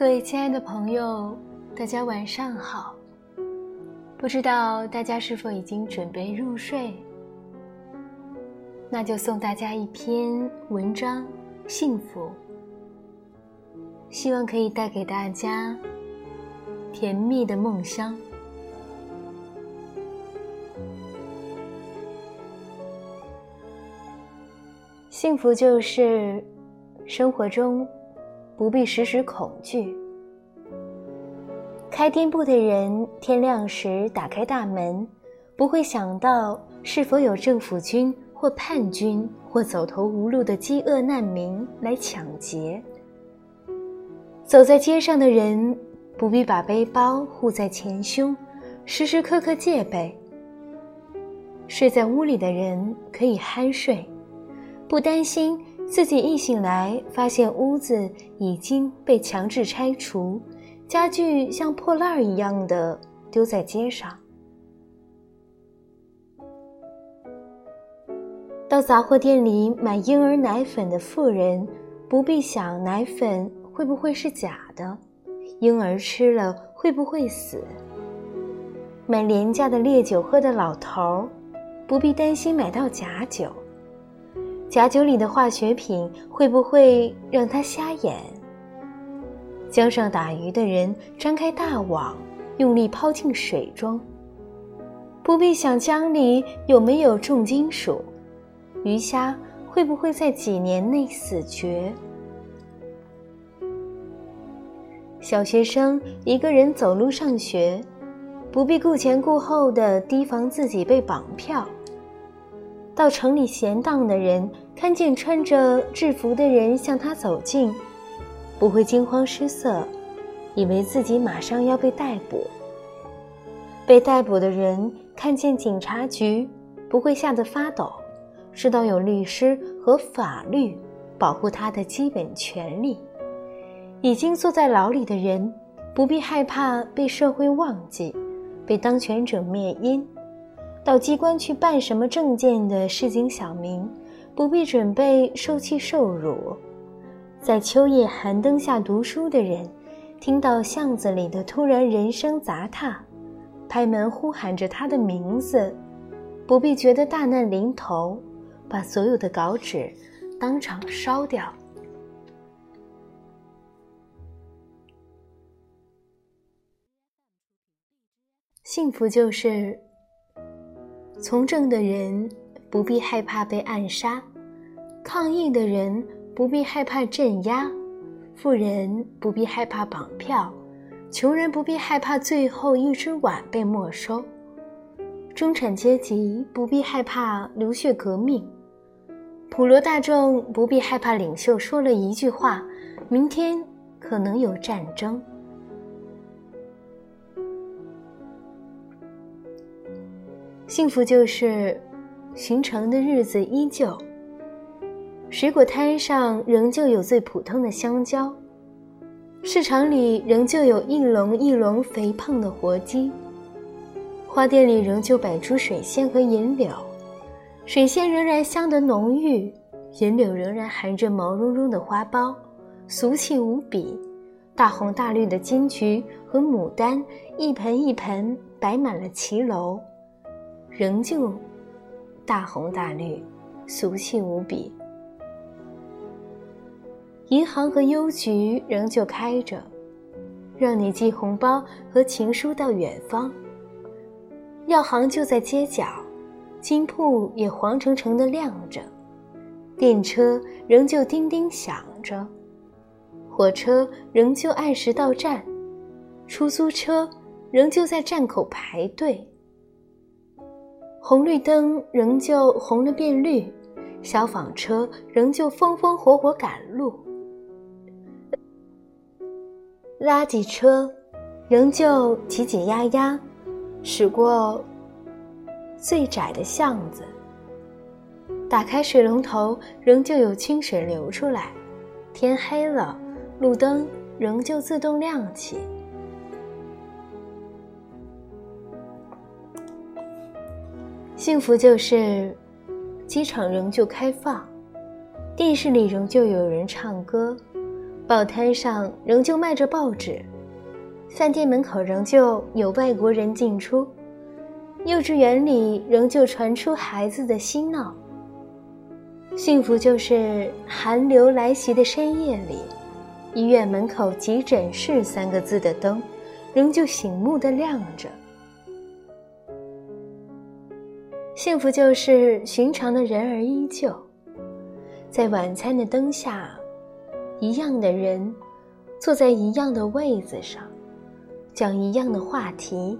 各位亲爱的朋友，大家晚上好。不知道大家是否已经准备入睡？那就送大家一篇文章，《幸福》，希望可以带给大家甜蜜的梦乡。幸福就是生活中。不必时时恐惧。开店铺的人天亮时打开大门，不会想到是否有政府军或叛军或走投无路的饥饿难民来抢劫。走在街上的人不必把背包护在前胸，时时刻刻戒备。睡在屋里的人可以酣睡，不担心。自己一醒来，发现屋子已经被强制拆除，家具像破烂儿一样的丢在街上。到杂货店里买婴儿奶粉的妇人，不必想奶粉会不会是假的，婴儿吃了会不会死。买廉价的烈酒喝的老头儿，不必担心买到假酒。假酒里的化学品会不会让他瞎眼？江上打鱼的人张开大网，用力抛进水中。不必想江里有没有重金属，鱼虾会不会在几年内死绝？小学生一个人走路上学，不必顾前顾后的提防自己被绑票。到城里闲荡的人看见穿着制服的人向他走近，不会惊慌失色，以为自己马上要被逮捕。被逮捕的人看见警察局，不会吓得发抖，知道有律师和法律保护他的基本权利。已经坐在牢里的人不必害怕被社会忘记，被当权者灭音。到机关去办什么证件的市井小民，不必准备受气受辱；在秋夜寒灯下读书的人，听到巷子里的突然人声杂沓，拍门呼喊着他的名字，不必觉得大难临头，把所有的稿纸当场烧掉。幸福就是。从政的人不必害怕被暗杀，抗议的人不必害怕镇压，富人不必害怕绑票，穷人不必害怕最后一只碗被没收，中产阶级不必害怕流血革命，普罗大众不必害怕领袖说了一句话，明天可能有战争。幸福就是，寻常的日子依旧。水果摊上仍旧有最普通的香蕉，市场里仍旧有一笼一笼肥胖的活鸡，花店里仍旧摆出水仙和银柳，水仙仍然香得浓郁，银柳仍然含着毛茸茸的花苞，俗气无比。大红大绿的金桔和牡丹一盆一盆摆满了骑楼。仍旧大红大绿，俗气无比。银行和邮局仍旧开着，让你寄红包和情书到远方。药行就在街角，金铺也黄澄澄的亮着，电车仍旧叮叮响着，火车仍旧按时到站，出租车仍旧在站口排队。红绿灯仍旧红了变绿，消防车仍旧风风火火赶路，垃圾车仍旧挤挤压压驶过最窄的巷子。打开水龙头，仍旧有清水流出来。天黑了，路灯仍旧自动亮起。幸福就是，机场仍旧开放，电视里仍旧有人唱歌，报摊上仍旧卖着报纸，饭店门口仍旧有外国人进出，幼稚园里仍旧传出孩子的嬉闹。幸福就是寒流来袭的深夜里，医院门口急诊室三个字的灯，仍旧醒目的亮着。幸福就是寻常的人儿依旧，在晚餐的灯下，一样的人，坐在一样的位子上，讲一样的话题。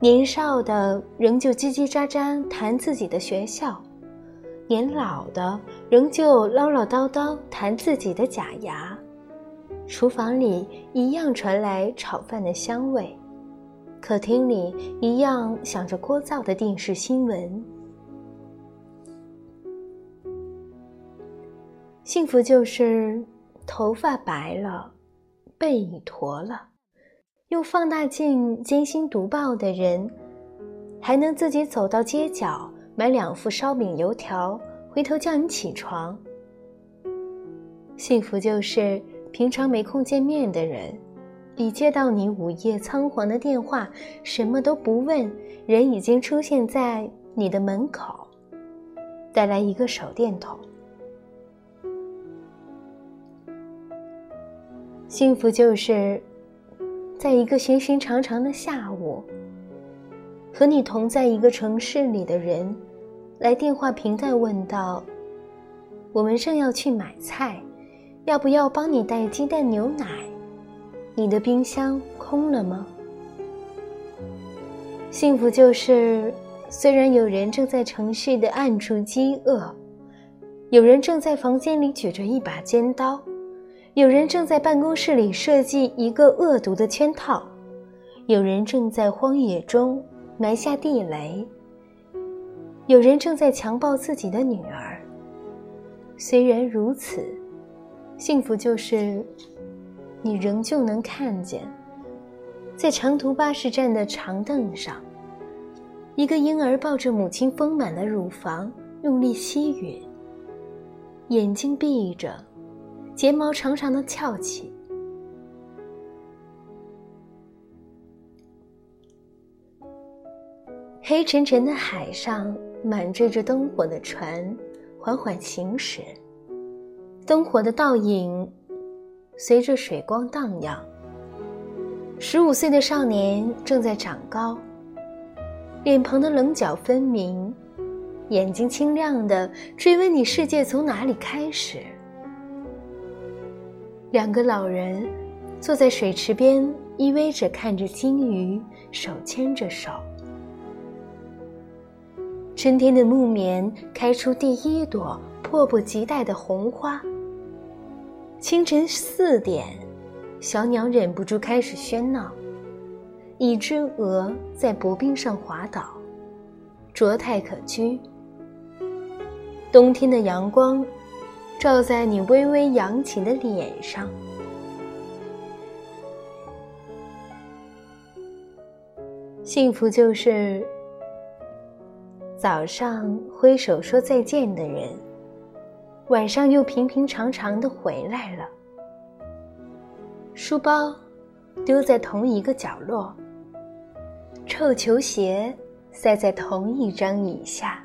年少的仍旧叽叽喳喳谈自己的学校，年老的仍旧唠唠叨叨谈自己的假牙。厨房里一样传来炒饭的香味。客厅里一样响着聒噪的电视新闻。幸福就是头发白了，背已驼了，用放大镜精心读报的人，还能自己走到街角买两副烧饼油条，回头叫你起床。幸福就是平常没空见面的人。一接到你午夜仓皇的电话，什么都不问，人已经出现在你的门口，带来一个手电筒。幸福就是，在一个寻寻常常的下午，和你同在一个城市里的人，来电话平淡问道：“我们正要去买菜，要不要帮你带鸡蛋牛奶？”你的冰箱空了吗？幸福就是，虽然有人正在城市的暗处饥饿，有人正在房间里举着一把尖刀，有人正在办公室里设计一个恶毒的圈套，有人正在荒野中埋下地雷，有人正在强暴自己的女儿。虽然如此，幸福就是。你仍旧能看见，在长途巴士站的长凳上，一个婴儿抱着母亲丰满的乳房，用力吸吮，眼睛闭着，睫毛长长的翘起。黑沉沉的海上，满缀着灯火的船，缓缓行驶，灯火的倒影。随着水光荡漾，十五岁的少年正在长高，脸庞的棱角分明，眼睛清亮的追问你世界从哪里开始。两个老人坐在水池边，依偎着看着金鱼，手牵着手。春天的木棉开出第一朵迫不及待的红花。清晨四点，小鸟忍不住开始喧闹。一只鹅在薄冰上滑倒，卓态可掬。冬天的阳光，照在你微微扬起的脸上。幸福就是早上挥手说再见的人。晚上又平平常常的回来了，书包丢在同一个角落，臭球鞋塞在同一张椅下。